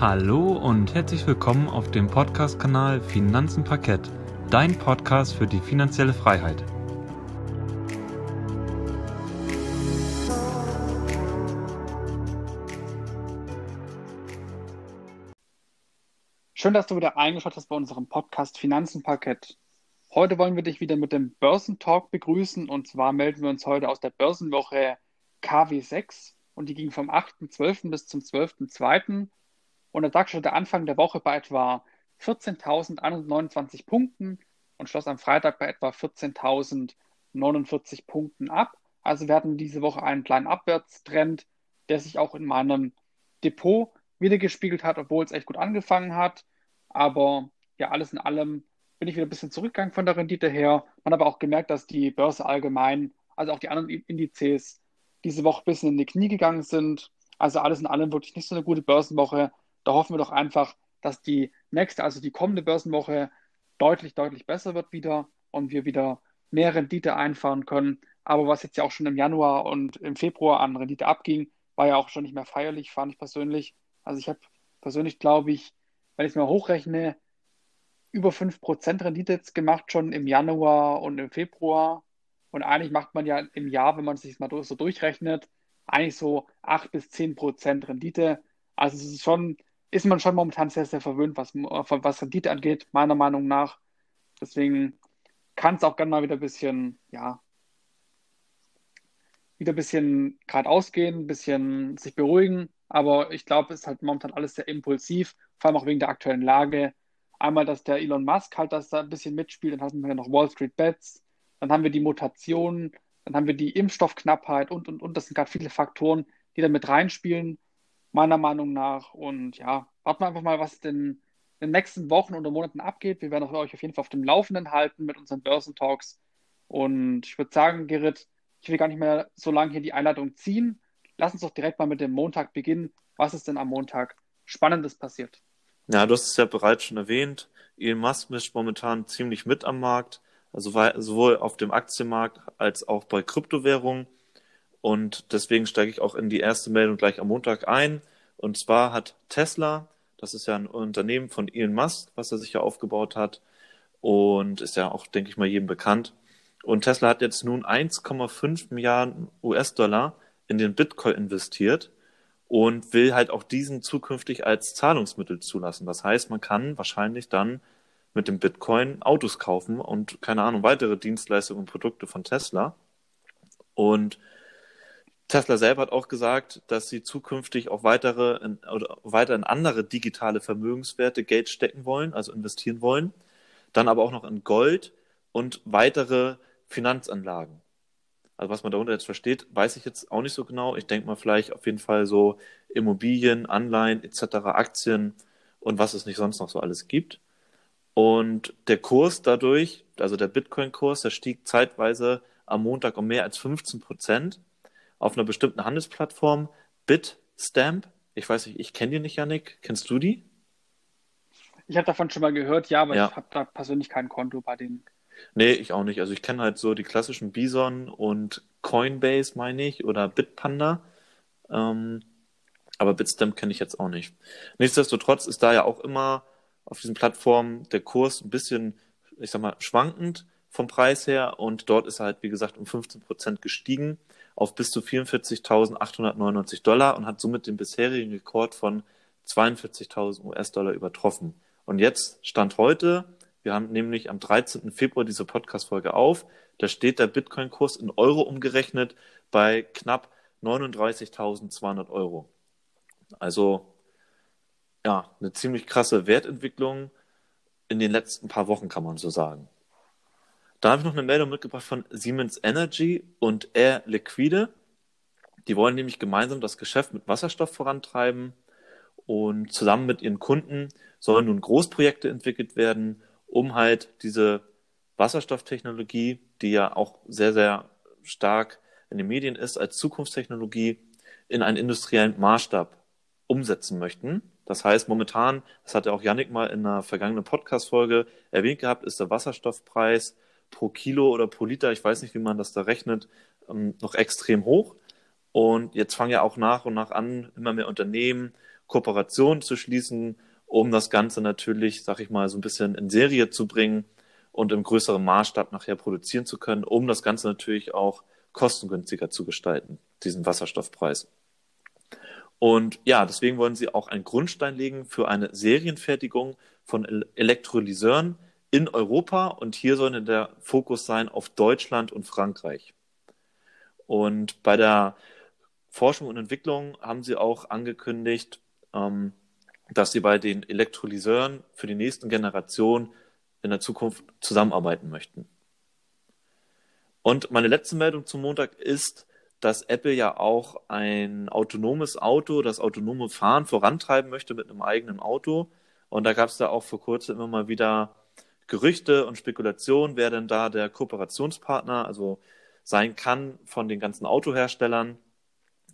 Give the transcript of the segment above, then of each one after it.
Hallo und herzlich willkommen auf dem Podcast-Kanal Finanzen Parkett, dein Podcast für die finanzielle Freiheit. Schön, dass du wieder eingeschaut hast bei unserem Podcast Finanzen Parkett. Heute wollen wir dich wieder mit dem Börsentalk begrüßen und zwar melden wir uns heute aus der Börsenwoche KW6 und die ging vom 8.12. bis zum 12.02. Und der DAX der Anfang der Woche bei etwa 14.129 Punkten und schloss am Freitag bei etwa 14.049 Punkten ab. Also wir hatten diese Woche einen kleinen Abwärtstrend, der sich auch in meinem Depot wiedergespiegelt hat, obwohl es echt gut angefangen hat. Aber ja, alles in allem bin ich wieder ein bisschen zurückgegangen von der Rendite her. Man hat aber auch gemerkt, dass die Börse allgemein, also auch die anderen Indizes, diese Woche ein bisschen in die Knie gegangen sind. Also alles in allem wirklich nicht so eine gute Börsenwoche. Da hoffen wir doch einfach, dass die nächste, also die kommende Börsenwoche deutlich, deutlich besser wird wieder und wir wieder mehr Rendite einfahren können. Aber was jetzt ja auch schon im Januar und im Februar an Rendite abging, war ja auch schon nicht mehr feierlich, fand ich persönlich. Also ich habe persönlich, glaube ich, wenn ich es mal hochrechne, über 5% Rendite jetzt gemacht, schon im Januar und im Februar. Und eigentlich macht man ja im Jahr, wenn man es sich mal so durchrechnet, eigentlich so 8 bis 10% Rendite. Also es ist schon ist man schon momentan sehr, sehr verwöhnt, was, was Rendite angeht, meiner Meinung nach. Deswegen kann es auch gerne mal wieder ein bisschen, ja, wieder ein bisschen geradeaus gehen, ein bisschen sich beruhigen. Aber ich glaube, es ist halt momentan alles sehr impulsiv, vor allem auch wegen der aktuellen Lage. Einmal, dass der Elon Musk halt das da ein bisschen mitspielt, dann haben wir noch Wall Street Bets, dann haben wir die Mutationen, dann haben wir die Impfstoffknappheit und, und, und. Das sind gerade viele Faktoren, die da mit reinspielen meiner Meinung nach. Und ja, warten wir einfach mal, was denn in den nächsten Wochen oder Monaten abgeht. Wir werden euch auf jeden Fall auf dem Laufenden halten mit unseren Börsentalks. Und ich würde sagen, Gerrit, ich will gar nicht mehr so lange hier die Einladung ziehen. Lass uns doch direkt mal mit dem Montag beginnen. Was ist denn am Montag Spannendes passiert? Ja, du hast es ja bereits schon erwähnt. Elon Musk mischt momentan ziemlich mit am Markt, also sowohl auf dem Aktienmarkt als auch bei Kryptowährungen. Und deswegen steige ich auch in die erste Meldung gleich am Montag ein. Und zwar hat Tesla, das ist ja ein Unternehmen von Elon Musk, was er sich ja aufgebaut hat und ist ja auch, denke ich mal, jedem bekannt. Und Tesla hat jetzt nun 1,5 Milliarden US-Dollar in den Bitcoin investiert und will halt auch diesen zukünftig als Zahlungsmittel zulassen. Das heißt, man kann wahrscheinlich dann mit dem Bitcoin Autos kaufen und keine Ahnung, weitere Dienstleistungen und Produkte von Tesla. Und Tesla selber hat auch gesagt, dass sie zukünftig auch weitere in, oder weiter in andere digitale Vermögenswerte Geld stecken wollen, also investieren wollen. Dann aber auch noch in Gold und weitere Finanzanlagen. Also was man darunter jetzt versteht, weiß ich jetzt auch nicht so genau. Ich denke mal vielleicht auf jeden Fall so Immobilien, Anleihen etc., Aktien und was es nicht sonst noch so alles gibt. Und der Kurs dadurch, also der Bitcoin-Kurs, der stieg zeitweise am Montag um mehr als 15 Prozent auf einer bestimmten Handelsplattform, Bitstamp. Ich weiß nicht, ich kenne die nicht, Janik. Kennst du die? Ich habe davon schon mal gehört, ja, aber ja. ich habe da persönlich kein Konto bei denen. Nee, ich auch nicht. Also ich kenne halt so die klassischen Bison und Coinbase, meine ich, oder Bitpanda. Ähm, aber Bitstamp kenne ich jetzt auch nicht. Nichtsdestotrotz ist da ja auch immer auf diesen Plattformen der Kurs ein bisschen, ich sag mal, schwankend vom Preis her und dort ist er halt, wie gesagt, um 15 Prozent gestiegen auf bis zu 44.899 Dollar und hat somit den bisherigen Rekord von 42.000 US-Dollar übertroffen. Und jetzt stand heute, wir haben nämlich am 13. Februar diese Podcast-Folge auf, da steht der Bitcoin-Kurs in Euro umgerechnet bei knapp 39.200 Euro. Also ja, eine ziemlich krasse Wertentwicklung in den letzten paar Wochen, kann man so sagen. Da habe ich noch eine Meldung mitgebracht von Siemens Energy und Air Liquide. Die wollen nämlich gemeinsam das Geschäft mit Wasserstoff vorantreiben und zusammen mit ihren Kunden sollen nun Großprojekte entwickelt werden, um halt diese Wasserstofftechnologie, die ja auch sehr, sehr stark in den Medien ist, als Zukunftstechnologie in einen industriellen Maßstab umsetzen möchten. Das heißt, momentan, das hat ja auch Yannick mal in einer vergangenen Podcast-Folge erwähnt gehabt, ist der Wasserstoffpreis pro Kilo oder pro Liter, ich weiß nicht, wie man das da rechnet, ähm, noch extrem hoch. Und jetzt fangen ja auch nach und nach an immer mehr Unternehmen Kooperationen zu schließen, um das Ganze natürlich, sag ich mal, so ein bisschen in Serie zu bringen und im größeren Maßstab nachher produzieren zu können, um das Ganze natürlich auch kostengünstiger zu gestalten, diesen Wasserstoffpreis. Und ja, deswegen wollen sie auch einen Grundstein legen für eine Serienfertigung von Elektrolyseuren in Europa. Und hier soll der Fokus sein auf Deutschland und Frankreich. Und bei der Forschung und Entwicklung haben sie auch angekündigt, ähm, dass sie bei den Elektrolyseuren für die nächsten Generationen in der Zukunft zusammenarbeiten möchten. Und meine letzte Meldung zum Montag ist, dass Apple ja auch ein autonomes Auto, das autonome Fahren vorantreiben möchte mit einem eigenen Auto. Und da gab es da auch vor kurzem immer mal wieder Gerüchte und Spekulationen, wer denn da der Kooperationspartner also sein kann von den ganzen Autoherstellern.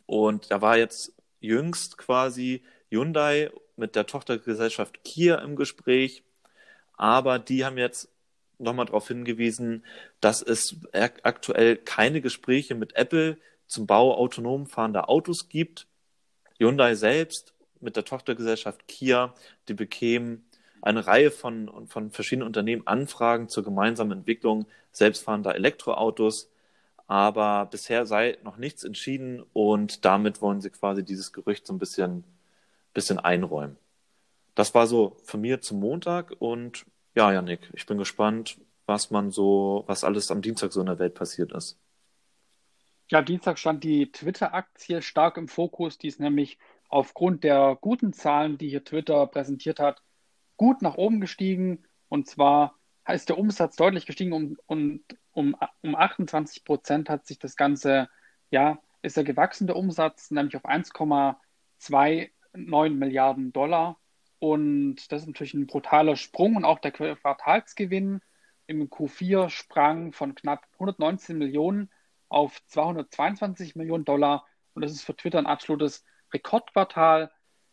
Und da war jetzt jüngst quasi Hyundai mit der Tochtergesellschaft Kia im Gespräch. Aber die haben jetzt nochmal darauf hingewiesen, dass es aktuell keine Gespräche mit Apple zum Bau autonom fahrender Autos gibt. Hyundai selbst mit der Tochtergesellschaft Kia, die bekämen eine Reihe von, von verschiedenen Unternehmen Anfragen zur gemeinsamen Entwicklung selbstfahrender Elektroautos. Aber bisher sei noch nichts entschieden und damit wollen sie quasi dieses Gerücht so ein bisschen, bisschen einräumen. Das war so von mir zum Montag und ja, Janik, ich bin gespannt, was man so, was alles am Dienstag so in der Welt passiert ist. Ja, Dienstag stand die Twitter-Aktie stark im Fokus. Die ist nämlich aufgrund der guten Zahlen, die hier Twitter präsentiert hat, gut nach oben gestiegen. Und zwar ist der Umsatz deutlich gestiegen und um, um 28 Prozent hat sich das Ganze, ja, ist der gewachsene Umsatz, nämlich auf 1,29 Milliarden Dollar. Und das ist natürlich ein brutaler Sprung und auch der Quartalsgewinn im Q4 sprang von knapp 119 Millionen auf 222 Millionen Dollar. Und das ist für Twitter ein absolutes Rekordquartal.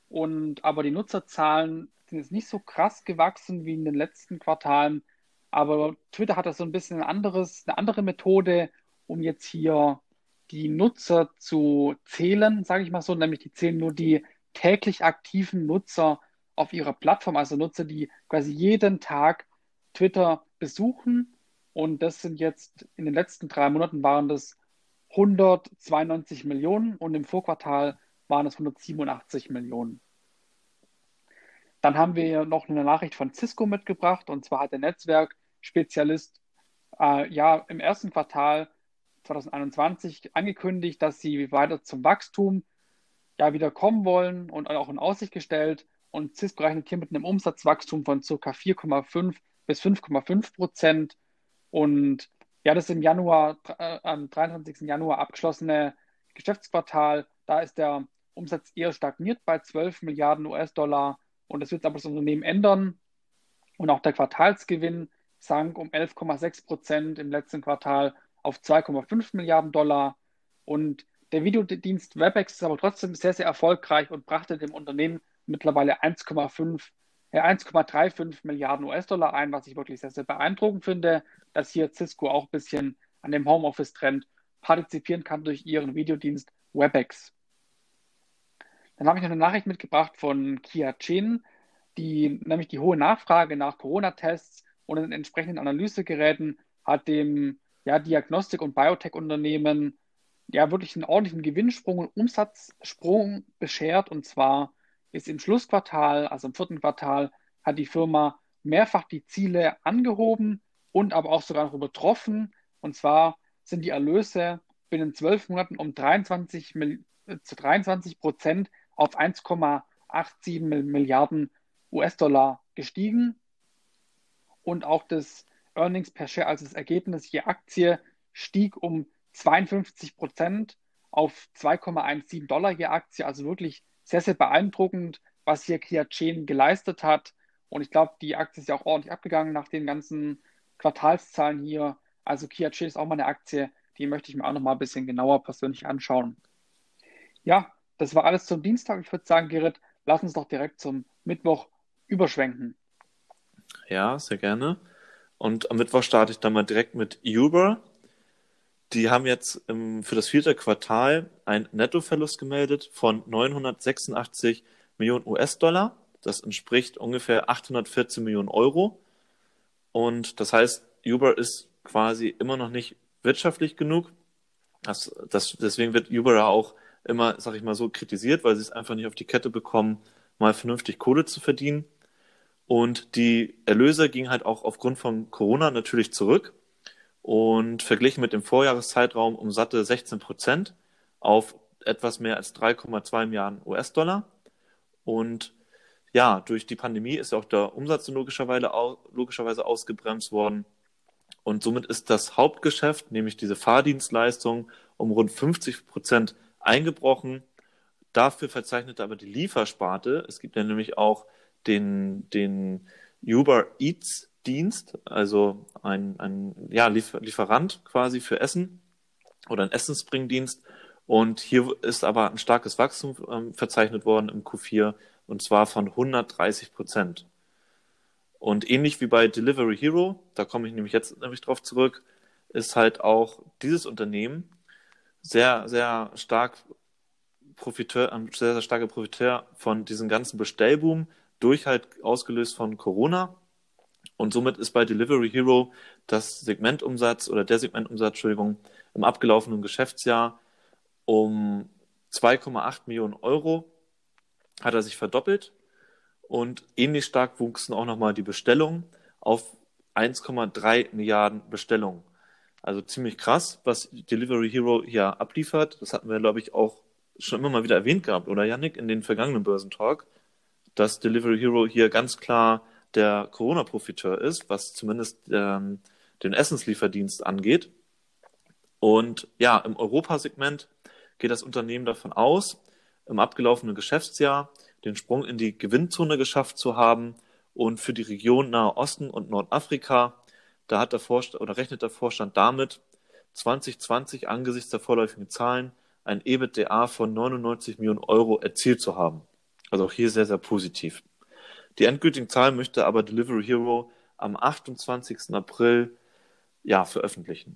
Und aber die Nutzerzahlen sind jetzt nicht so krass gewachsen wie in den letzten Quartalen. Aber Twitter hat da so ein bisschen ein anderes, eine andere Methode, um jetzt hier die Nutzer zu zählen, sage ich mal so, nämlich die zählen nur die täglich aktiven Nutzer auf ihrer Plattform, also Nutzer, die quasi jeden Tag Twitter besuchen. Und das sind jetzt in den letzten drei Monaten waren das 192 Millionen und im Vorquartal waren es 187 Millionen. Dann haben wir noch eine Nachricht von Cisco mitgebracht und zwar hat der Netzwerkspezialist äh, ja im ersten Quartal 2021 angekündigt, dass sie weiter zum Wachstum ja wieder kommen wollen und auch in Aussicht gestellt. Und Cisco rechnet hier mit einem Umsatzwachstum von ca. 4,5 bis 5,5 Prozent. Und ja, das im Januar, äh, am 23. Januar abgeschlossene Geschäftsquartal, da ist der Umsatz eher stagniert bei 12 Milliarden US-Dollar. Und das wird aber das Unternehmen ändern. Und auch der Quartalsgewinn sank um 11,6 Prozent im letzten Quartal auf 2,5 Milliarden Dollar. Und der Videodienst WebEx ist aber trotzdem sehr, sehr erfolgreich und brachte dem Unternehmen mittlerweile 1,5, äh, 1,35 Milliarden US-Dollar ein, was ich wirklich sehr, sehr beeindruckend finde, dass hier Cisco auch ein bisschen an dem Homeoffice-Trend partizipieren kann durch ihren Videodienst WebEx. Dann habe ich noch eine Nachricht mitgebracht von Kia Chen, die nämlich die hohe Nachfrage nach Corona-Tests und den entsprechenden Analysegeräten hat dem ja, Diagnostik- und Biotech-Unternehmen ja wirklich einen ordentlichen Gewinnsprung und Umsatzsprung beschert. Und zwar ist im Schlussquartal, also im vierten Quartal, hat die Firma mehrfach die Ziele angehoben und aber auch sogar noch übertroffen. Und zwar sind die Erlöse binnen zwölf Monaten um 23, äh, zu 23 Prozent auf 1,87 Milliarden US-Dollar gestiegen. Und auch das Earnings per Share, also das Ergebnis je Aktie, stieg um 52 Prozent auf 2,17 Dollar je Aktie. Also wirklich sehr, sehr beeindruckend, was hier Kia Chain geleistet hat. Und ich glaube, die Aktie ist ja auch ordentlich abgegangen nach den ganzen Quartalszahlen hier. Also Kia Chain ist auch mal eine Aktie, die möchte ich mir auch noch mal ein bisschen genauer persönlich anschauen. Ja, das war alles zum Dienstag. Ich würde sagen, Gerrit, lass uns doch direkt zum Mittwoch überschwenken. Ja, sehr gerne. Und am Mittwoch starte ich dann mal direkt mit Uber. Die haben jetzt im, für das vierte Quartal einen Nettoverlust gemeldet von 986 Millionen US-Dollar. Das entspricht ungefähr 814 Millionen Euro. Und das heißt, Uber ist quasi immer noch nicht wirtschaftlich genug. Das, das, deswegen wird Uber auch immer, sag ich mal so, kritisiert, weil sie es einfach nicht auf die Kette bekommen, mal vernünftig Kohle zu verdienen. Und die Erlöse gingen halt auch aufgrund von Corona natürlich zurück und verglichen mit dem Vorjahreszeitraum um satte 16 Prozent auf etwas mehr als 3,2 Milliarden US-Dollar. Und ja, durch die Pandemie ist auch der Umsatz logischerweise, logischerweise ausgebremst worden. Und somit ist das Hauptgeschäft, nämlich diese Fahrdienstleistung, um rund 50 Prozent eingebrochen. Dafür verzeichnete aber die Liefersparte. Es gibt ja nämlich auch den, den Uber Eats Dienst, also ein, ein ja, Liefer Lieferant quasi für Essen oder ein Essensbringdienst. Und hier ist aber ein starkes Wachstum ähm, verzeichnet worden im Q4 und zwar von 130 Prozent. Und ähnlich wie bei Delivery Hero, da komme ich nämlich jetzt nämlich drauf zurück, ist halt auch dieses Unternehmen sehr, sehr stark Profiteur, ein sehr, sehr starker Profiteur von diesem ganzen Bestellboom, durch halt ausgelöst von Corona. Und somit ist bei Delivery Hero das Segmentumsatz oder der Segmentumsatz, Entschuldigung, im abgelaufenen Geschäftsjahr um 2,8 Millionen Euro hat er sich verdoppelt und ähnlich stark wuchsen auch nochmal die Bestellungen auf 1,3 Milliarden Bestellungen. Also ziemlich krass, was Delivery Hero hier abliefert. Das hatten wir, glaube ich, auch schon immer mal wieder erwähnt gehabt, oder Yannick, in den vergangenen Börsentalk, dass Delivery Hero hier ganz klar der Corona-Profiteur ist, was zumindest ähm, den Essenslieferdienst angeht. Und ja, im Europasegment geht das Unternehmen davon aus, im abgelaufenen Geschäftsjahr den Sprung in die Gewinnzone geschafft zu haben und für die Region Nahe Osten und Nordafrika, da hat der Vorstand oder rechnet der Vorstand damit, 2020 angesichts der vorläufigen Zahlen ein EBITDA von 99 Millionen Euro erzielt zu haben. Also auch hier sehr, sehr positiv. Die endgültigen Zahlen möchte aber Delivery Hero am 28. April ja, veröffentlichen.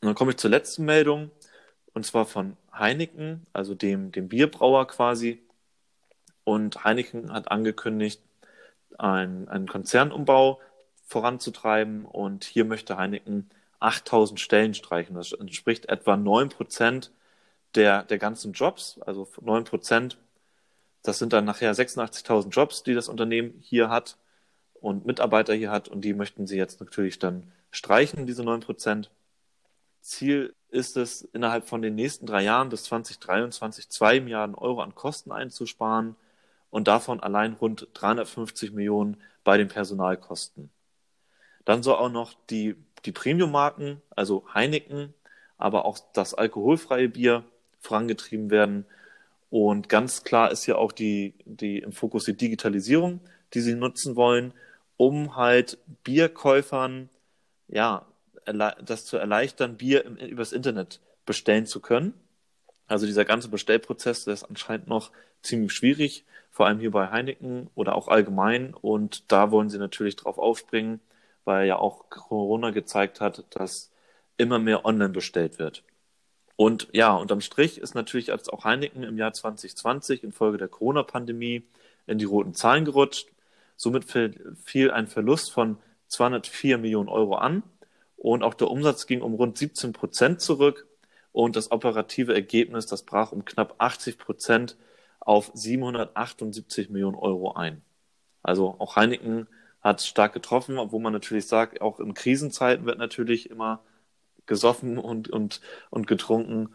Und dann komme ich zur letzten Meldung, und zwar von Heineken, also dem, dem Bierbrauer quasi. Und Heineken hat angekündigt, einen, einen Konzernumbau voranzutreiben. Und hier möchte Heineken 8000 Stellen streichen. Das entspricht etwa 9 Prozent der, der ganzen Jobs, also 9 Prozent. Das sind dann nachher 86.000 Jobs, die das Unternehmen hier hat und Mitarbeiter hier hat. Und die möchten sie jetzt natürlich dann streichen, diese 9 Prozent. Ziel ist es, innerhalb von den nächsten drei Jahren bis 2023 2 Milliarden Euro an Kosten einzusparen und davon allein rund 350 Millionen bei den Personalkosten. Dann soll auch noch die, die Premium-Marken, also Heineken, aber auch das alkoholfreie Bier vorangetrieben werden. Und ganz klar ist ja auch die, die im Fokus die Digitalisierung, die sie nutzen wollen, um halt Bierkäufern ja das zu erleichtern, Bier im, übers Internet bestellen zu können. Also dieser ganze Bestellprozess, der ist anscheinend noch ziemlich schwierig, vor allem hier bei Heineken oder auch allgemein. Und da wollen sie natürlich drauf aufspringen, weil ja auch Corona gezeigt hat, dass immer mehr online bestellt wird. Und ja, unterm Strich ist natürlich als auch Heineken im Jahr 2020 infolge der Corona-Pandemie in die roten Zahlen gerutscht. Somit fiel ein Verlust von 204 Millionen Euro an und auch der Umsatz ging um rund 17 Prozent zurück und das operative Ergebnis, das brach um knapp 80 Prozent auf 778 Millionen Euro ein. Also auch Heineken hat stark getroffen, obwohl man natürlich sagt, auch in Krisenzeiten wird natürlich immer gesoffen und, und, und getrunken.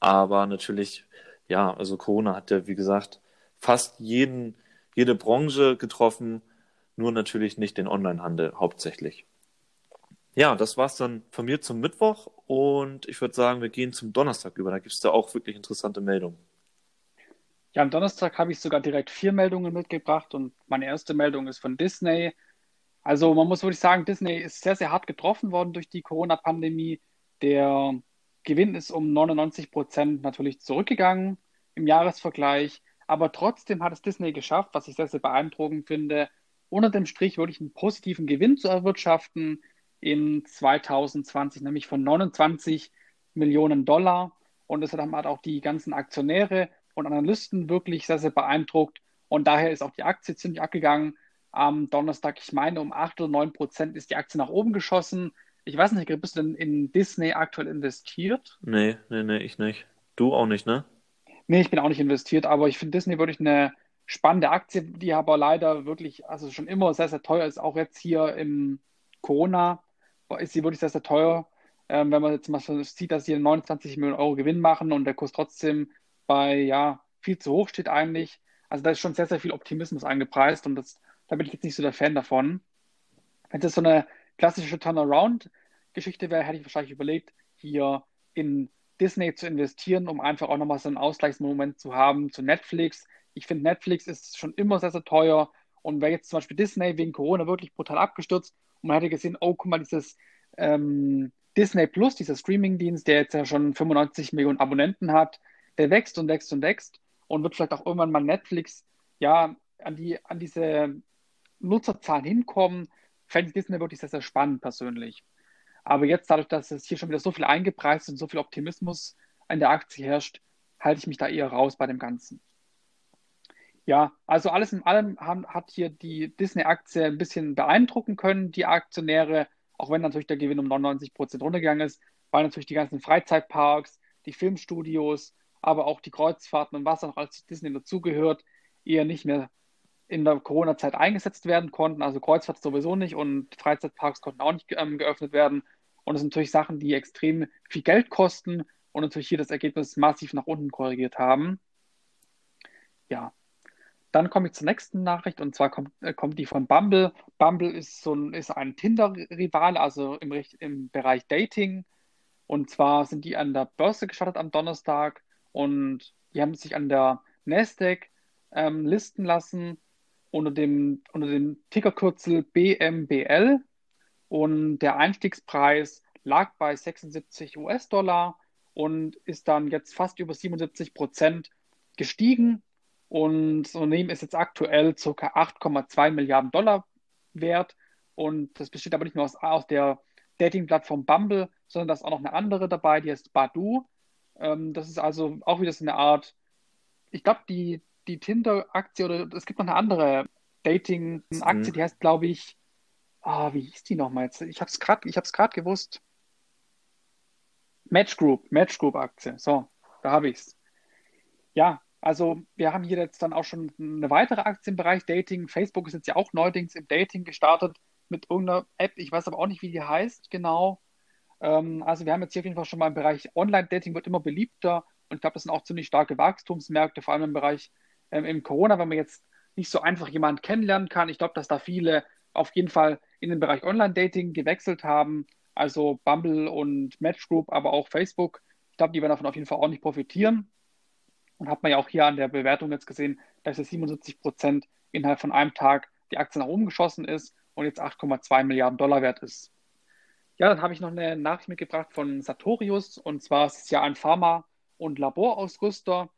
Aber natürlich, ja, also Corona hat ja, wie gesagt, fast jeden, jede Branche getroffen, nur natürlich nicht den Onlinehandel hauptsächlich. Ja, das war's dann von mir zum Mittwoch und ich würde sagen, wir gehen zum Donnerstag über. Da gibt es da auch wirklich interessante Meldungen. Ja, am Donnerstag habe ich sogar direkt vier Meldungen mitgebracht und meine erste Meldung ist von Disney. Also man muss wirklich sagen, Disney ist sehr, sehr hart getroffen worden durch die Corona-Pandemie. Der Gewinn ist um 99 Prozent natürlich zurückgegangen im Jahresvergleich, aber trotzdem hat es Disney geschafft, was ich sehr, sehr beeindruckend finde, unter dem Strich wirklich einen positiven Gewinn zu erwirtschaften in 2020, nämlich von 29 Millionen Dollar. Und das hat auch die ganzen Aktionäre und Analysten wirklich sehr, sehr beeindruckt. Und daher ist auch die Aktie ziemlich abgegangen. Am Donnerstag, ich meine, um 8 oder 9 Prozent ist die Aktie nach oben geschossen. Ich weiß nicht, bist du denn in Disney aktuell investiert? Nee, nee, nee, ich nicht. Du auch nicht, ne? Nee, ich bin auch nicht investiert, aber ich finde Disney wirklich eine spannende Aktie, die aber leider wirklich, also schon immer sehr, sehr teuer ist. Auch jetzt hier im Corona ist sie wirklich sehr, sehr teuer. Ähm, wenn man jetzt mal sieht, dass sie 29 Millionen Euro Gewinn machen und der Kurs trotzdem bei, ja, viel zu hoch steht eigentlich. Also da ist schon sehr, sehr viel Optimismus eingepreist und das, da bin ich jetzt nicht so der Fan davon. Wenn es so eine klassische Turnaround-Geschichte wäre, hätte ich wahrscheinlich überlegt, hier in Disney zu investieren, um einfach auch nochmal so einen Ausgleichsmoment zu haben zu Netflix. Ich finde, Netflix ist schon immer sehr, sehr teuer. Und wäre jetzt zum Beispiel Disney wegen Corona wirklich brutal abgestürzt und man hätte gesehen, oh, guck mal, dieses ähm, Disney Plus, dieser Streaming-Dienst, der jetzt ja schon 95 Millionen Abonnenten hat, der wächst und wächst und wächst und wird vielleicht auch irgendwann mal Netflix ja an, die, an diese Nutzerzahlen hinkommen, fände ich Disney wirklich sehr, sehr spannend persönlich. Aber jetzt, dadurch, dass es hier schon wieder so viel eingepreist und so viel Optimismus an der Aktie herrscht, halte ich mich da eher raus bei dem Ganzen. Ja, also alles in allem haben, hat hier die Disney-Aktie ein bisschen beeindrucken können, die Aktionäre, auch wenn natürlich der Gewinn um 99 Prozent runtergegangen ist, weil natürlich die ganzen Freizeitparks, die Filmstudios, aber auch die Kreuzfahrten und was auch zu Disney dazugehört, eher nicht mehr in der Corona-Zeit eingesetzt werden konnten. Also Kreuzfahrt sowieso nicht und Freizeitparks konnten auch nicht ähm, geöffnet werden. Und das sind natürlich Sachen, die extrem viel Geld kosten und natürlich hier das Ergebnis massiv nach unten korrigiert haben. Ja, dann komme ich zur nächsten Nachricht und zwar kommt, äh, kommt die von Bumble. Bumble ist, so ein, ist ein Tinder-Rival, also im, im Bereich Dating. Und zwar sind die an der Börse gestartet am Donnerstag und die haben sich an der Nasdaq ähm, listen lassen unter dem, unter dem Tickerkürzel BMBL. Und der Einstiegspreis lag bei 76 US-Dollar und ist dann jetzt fast über 77 Prozent gestiegen und das Unternehmen ist jetzt aktuell ca. 8,2 Milliarden Dollar wert. Und das besteht aber nicht nur aus, aus der Dating-Plattform Bumble, sondern da ist auch noch eine andere dabei, die heißt Badu. Ähm, das ist also auch wieder so eine Art, ich glaube, die, die Tinder-Aktie oder es gibt noch eine andere Dating-Aktie, mhm. die heißt, glaube ich, ah, wie hieß die nochmal jetzt? Ich habe es gerade gewusst. Match Group, Match Group Aktie. So, da habe ich es. Ja, also wir haben hier jetzt dann auch schon eine weitere Aktie im Bereich Dating. Facebook ist jetzt ja auch neuerdings im Dating gestartet mit irgendeiner App. Ich weiß aber auch nicht, wie die heißt genau. Ähm, also wir haben jetzt hier auf jeden Fall schon mal im Bereich Online-Dating wird immer beliebter und ich glaube, das sind auch ziemlich starke Wachstumsmärkte, vor allem im Bereich ähm, im Corona, wenn man jetzt nicht so einfach jemanden kennenlernen kann. Ich glaube, dass da viele auf jeden Fall in den Bereich Online-Dating gewechselt haben. Also Bumble und Match Group, aber auch Facebook. Ich glaube, die werden davon auf jeden Fall auch nicht profitieren. Und hat man ja auch hier an der Bewertung jetzt gesehen, dass es 77 Prozent innerhalb von einem Tag die Aktie nach oben geschossen ist und jetzt 8,2 Milliarden Dollar wert ist. Ja, dann habe ich noch eine Nachricht mitgebracht von Sartorius und zwar ist es ja ein Pharma- und Laborausrüster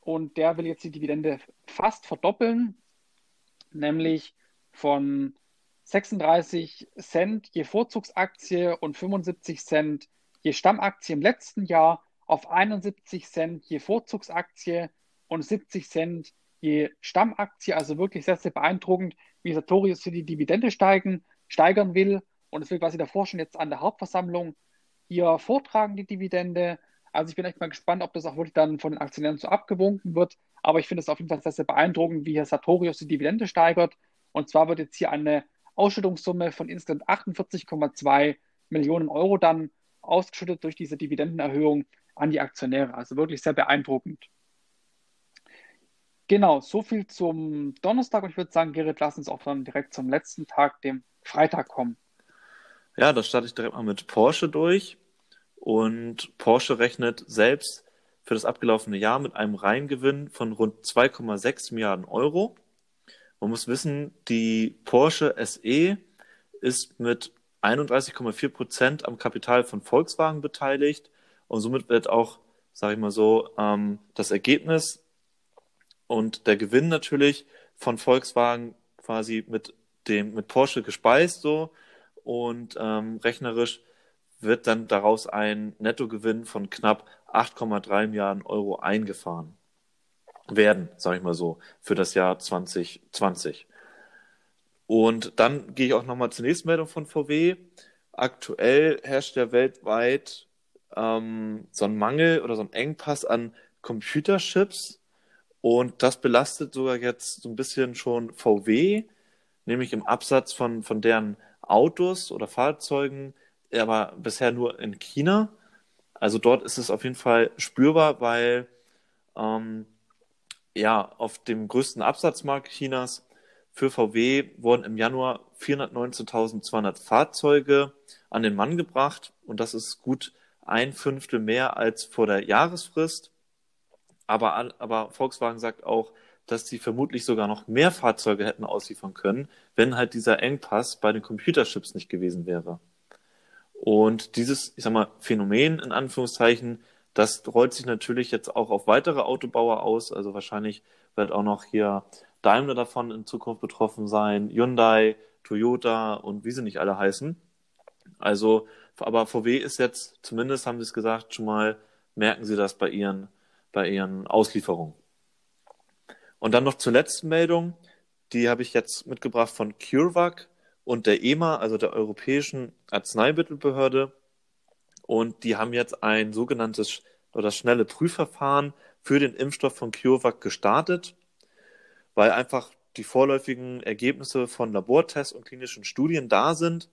und der will jetzt die Dividende fast verdoppeln, nämlich von 36 Cent je Vorzugsaktie und 75 Cent je Stammaktie im letzten Jahr auf 71 Cent je Vorzugsaktie und 70 Cent je Stammaktie. Also wirklich sehr, sehr beeindruckend, wie Sartorius hier die Dividende steigen, steigern will. Und es will quasi davor schon jetzt an der Hauptversammlung hier vortragen, die Dividende. Also ich bin echt mal gespannt, ob das auch wirklich dann von den Aktionären so abgewunken wird. Aber ich finde es auf jeden Fall sehr, sehr beeindruckend, wie Herr Sartorius die Dividende steigert. Und zwar wird jetzt hier eine Ausschüttungssumme von insgesamt 48,2 Millionen Euro dann ausgeschüttet durch diese Dividendenerhöhung an die Aktionäre. Also wirklich sehr beeindruckend. Genau, so viel zum Donnerstag und ich würde sagen, Gerrit, lass uns auch dann direkt zum letzten Tag, dem Freitag kommen. Ja, da starte ich direkt mal mit Porsche durch. Und Porsche rechnet selbst für das abgelaufene Jahr mit einem Reingewinn von rund 2,6 Milliarden Euro. Man muss wissen, die Porsche SE ist mit 31,4 Prozent am Kapital von Volkswagen beteiligt und somit wird auch, sage ich mal so, ähm, das Ergebnis und der Gewinn natürlich von Volkswagen quasi mit dem mit Porsche gespeist so und ähm, rechnerisch wird dann daraus ein Nettogewinn von knapp 8,3 Milliarden Euro eingefahren. werden, sage ich mal so, für das Jahr 2020. Und dann gehe ich auch nochmal zur nächsten Meldung von VW. Aktuell herrscht ja weltweit ähm, so ein Mangel oder so ein Engpass an Computerchips. Und das belastet sogar jetzt so ein bisschen schon VW, nämlich im Absatz von, von deren Autos oder Fahrzeugen, aber bisher nur in China. Also dort ist es auf jeden Fall spürbar, weil ähm, ja auf dem größten Absatzmarkt Chinas für VW wurden im Januar 419.200 Fahrzeuge an den Mann gebracht und das ist gut ein Fünftel mehr als vor der Jahresfrist. Aber, aber Volkswagen sagt auch, dass sie vermutlich sogar noch mehr Fahrzeuge hätten ausliefern können, wenn halt dieser Engpass bei den Computerchips nicht gewesen wäre. Und dieses, ich sag mal, Phänomen in Anführungszeichen, das rollt sich natürlich jetzt auch auf weitere Autobauer aus. Also wahrscheinlich wird auch noch hier Daimler davon in Zukunft betroffen sein, Hyundai, Toyota und wie sie nicht alle heißen. Also, aber VW ist jetzt, zumindest haben sie es gesagt, schon mal merken sie das bei ihren, bei ihren Auslieferungen. Und dann noch zur letzten Meldung, die habe ich jetzt mitgebracht von CureVac und der EMA, also der Europäischen Arzneimittelbehörde. Und die haben jetzt ein sogenanntes oder schnelle Prüfverfahren für den Impfstoff von CureVac gestartet, weil einfach die vorläufigen Ergebnisse von Labortests und klinischen Studien da sind,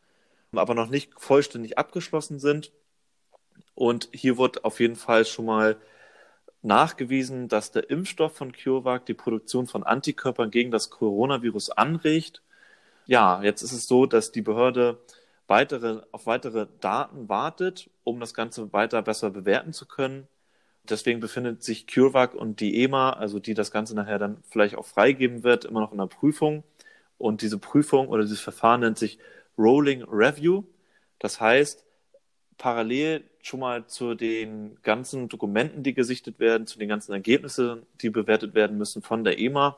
aber noch nicht vollständig abgeschlossen sind. Und hier wird auf jeden Fall schon mal nachgewiesen, dass der Impfstoff von CureVac die Produktion von Antikörpern gegen das Coronavirus anregt ja, jetzt ist es so, dass die Behörde weitere, auf weitere Daten wartet, um das Ganze weiter besser bewerten zu können. Deswegen befindet sich CureVac und die EMA, also die das Ganze nachher dann vielleicht auch freigeben wird, immer noch in der Prüfung. Und diese Prüfung oder dieses Verfahren nennt sich Rolling Review. Das heißt, parallel schon mal zu den ganzen Dokumenten, die gesichtet werden, zu den ganzen Ergebnissen, die bewertet werden müssen von der EMA,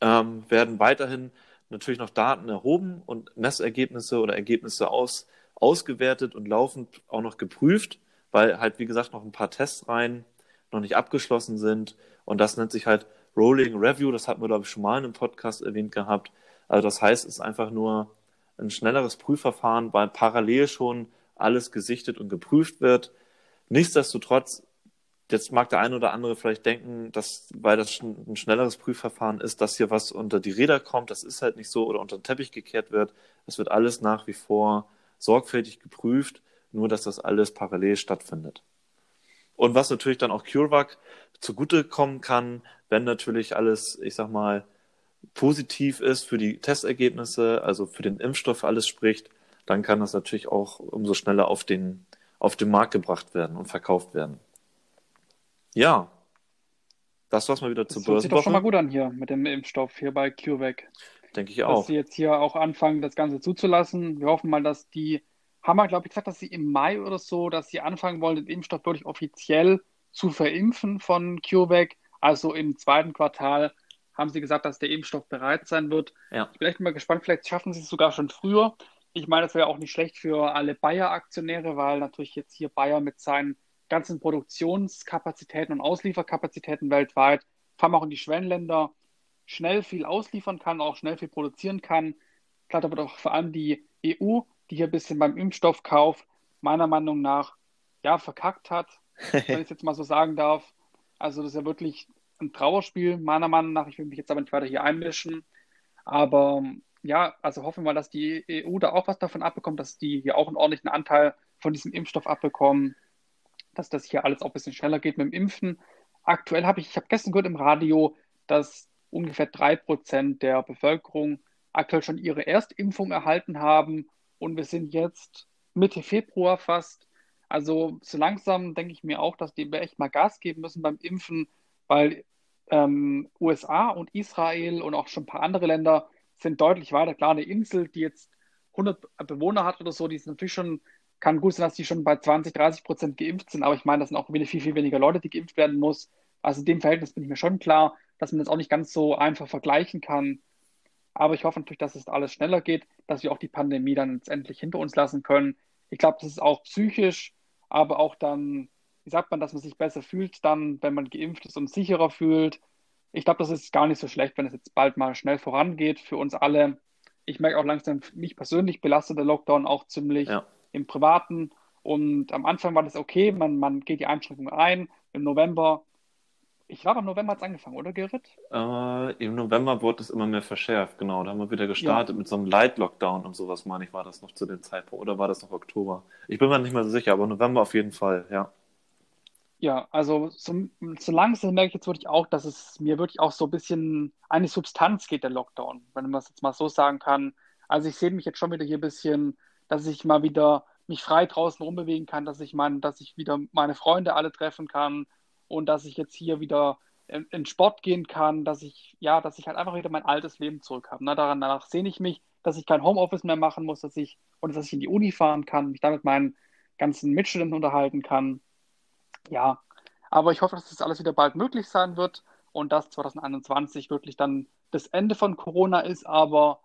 ähm, werden weiterhin natürlich noch Daten erhoben und Messergebnisse oder Ergebnisse aus, ausgewertet und laufend auch noch geprüft, weil halt, wie gesagt, noch ein paar Testreihen noch nicht abgeschlossen sind. Und das nennt sich halt Rolling Review. Das hatten wir, glaube ich, schon mal in einem Podcast erwähnt gehabt. Also das heißt, es ist einfach nur ein schnelleres Prüfverfahren, weil parallel schon alles gesichtet und geprüft wird. Nichtsdestotrotz Jetzt mag der eine oder andere vielleicht denken, dass, weil das ein schnelleres Prüfverfahren ist, dass hier was unter die Räder kommt. Das ist halt nicht so oder unter den Teppich gekehrt wird. Es wird alles nach wie vor sorgfältig geprüft, nur dass das alles parallel stattfindet. Und was natürlich dann auch CureVac zugutekommen kann, wenn natürlich alles, ich sag mal, positiv ist für die Testergebnisse, also für den Impfstoff alles spricht, dann kann das natürlich auch umso schneller auf den, auf den Markt gebracht werden und verkauft werden. Ja, das war's mal wieder zur Das hört sich doch schon mal gut an hier mit dem Impfstoff hier bei CureVac. Denke ich Dass auch. sie jetzt hier auch anfangen, das Ganze zuzulassen. Wir hoffen mal, dass die, haben wir, glaube ich, gesagt, dass sie im Mai oder so, dass sie anfangen wollen, den Impfstoff wirklich offiziell zu verimpfen von CureVac. Also im zweiten Quartal haben sie gesagt, dass der Impfstoff bereit sein wird. Ja. Ich bin echt mal gespannt, vielleicht schaffen sie es sogar schon früher. Ich meine, das wäre auch nicht schlecht für alle Bayer-Aktionäre, weil natürlich jetzt hier Bayer mit seinen ganzen Produktionskapazitäten und Auslieferkapazitäten weltweit, vor allem auch in die Schwellenländer, schnell viel ausliefern kann, auch schnell viel produzieren kann. Klar, aber auch vor allem die EU, die hier ein bisschen beim Impfstoffkauf meiner Meinung nach ja verkackt hat, wenn ich es jetzt mal so sagen darf. Also das ist ja wirklich ein Trauerspiel, meiner Meinung nach. Ich will mich jetzt aber nicht weiter hier einmischen. Aber ja, also hoffen wir mal, dass die EU da auch was davon abbekommt, dass die hier auch einen ordentlichen Anteil von diesem Impfstoff abbekommen dass das hier alles auch ein bisschen schneller geht mit dem Impfen. Aktuell habe ich, ich habe gestern gehört im Radio, dass ungefähr drei Prozent der Bevölkerung aktuell schon ihre Erstimpfung erhalten haben und wir sind jetzt Mitte Februar fast. Also so langsam denke ich mir auch, dass die echt mal Gas geben müssen beim Impfen, weil ähm, USA und Israel und auch schon ein paar andere Länder sind deutlich weiter. Klar, eine Insel, die jetzt 100 Bewohner hat oder so, die ist natürlich schon kann gut sein, dass die schon bei 20, 30 Prozent geimpft sind, aber ich meine, das sind auch wieder viel, viel weniger Leute, die geimpft werden muss. Also in dem Verhältnis bin ich mir schon klar, dass man das auch nicht ganz so einfach vergleichen kann. Aber ich hoffe natürlich, dass es alles schneller geht, dass wir auch die Pandemie dann letztendlich hinter uns lassen können. Ich glaube, das ist auch psychisch, aber auch dann wie sagt man, dass man sich besser fühlt dann, wenn man geimpft ist und sicherer fühlt. Ich glaube, das ist gar nicht so schlecht, wenn es jetzt bald mal schnell vorangeht für uns alle. Ich merke auch langsam, mich persönlich belastet der Lockdown auch ziemlich Ja. im Privaten. Und am Anfang war das okay, man, man geht die Einschränkungen ein. Im November, ich glaube, im November hat es angefangen, oder Gerrit? Äh, Im November wurde es immer mehr verschärft, genau. Da haben wir wieder gestartet mit so einem Light-Lockdown und sowas, meine ich, war das noch zu dem Zeitpunkt. Oder war das noch Oktober? Ich bin mir nicht mehr so sicher, aber November auf jeden Fall, ja. Ja, also so, so langsam merke ich jetzt wirklich auch, dass es mir wirklich auch so ein bisschen eine Substanz geht, der Lockdown, wenn man es jetzt mal so sagen kann. Also ich sehe mich jetzt schon wieder hier ein bisschen, dass ich mal wieder mich frei draußen rumbewegen kann, dass ich mein, dass ich wieder meine Freunde alle treffen kann und dass ich jetzt hier wieder in, in Sport gehen kann, dass ich, ja, dass ich halt einfach wieder mein altes Leben zurück habe. Ne? Daran, danach sehne ich mich, dass ich kein Homeoffice mehr machen muss, dass ich, und dass ich in die Uni fahren kann, mich da mit meinen ganzen Mitstudenten unterhalten kann. Ja, aber ich hoffe, dass das alles wieder bald möglich sein wird und dass 2021 wirklich dann das Ende von Corona ist, aber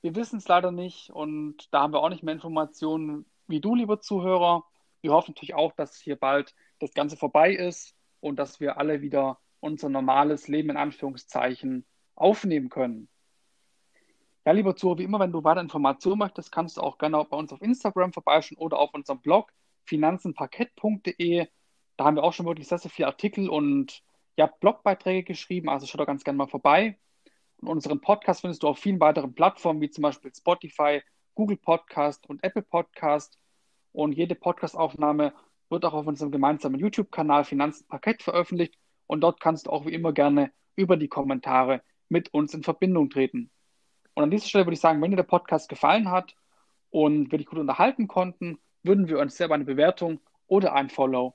wir wissen es leider nicht und da haben wir auch nicht mehr Informationen wie du, lieber Zuhörer. Wir hoffen natürlich auch, dass hier bald das Ganze vorbei ist und dass wir alle wieder unser normales Leben in Anführungszeichen aufnehmen können. Ja, lieber Zuhörer, wie immer, wenn du weitere Informationen möchtest, kannst du auch gerne bei uns auf Instagram vorbeischauen oder auf unserem Blog finanzenparkett.de. Da haben wir auch schon wirklich sehr, sehr viele Artikel und ja, Blogbeiträge geschrieben, also schau da ganz gerne mal vorbei. Und unseren Podcast findest du auf vielen weiteren Plattformen, wie zum Beispiel Spotify, Google Podcast und Apple Podcast. Und jede Podcastaufnahme wird auch auf unserem gemeinsamen YouTube-Kanal Finanzenparkett veröffentlicht. Und dort kannst du auch wie immer gerne über die Kommentare mit uns in Verbindung treten. Und an dieser Stelle würde ich sagen, wenn dir der Podcast gefallen hat und wir dich gut unterhalten konnten, würden wir uns sehr über eine Bewertung oder ein Follow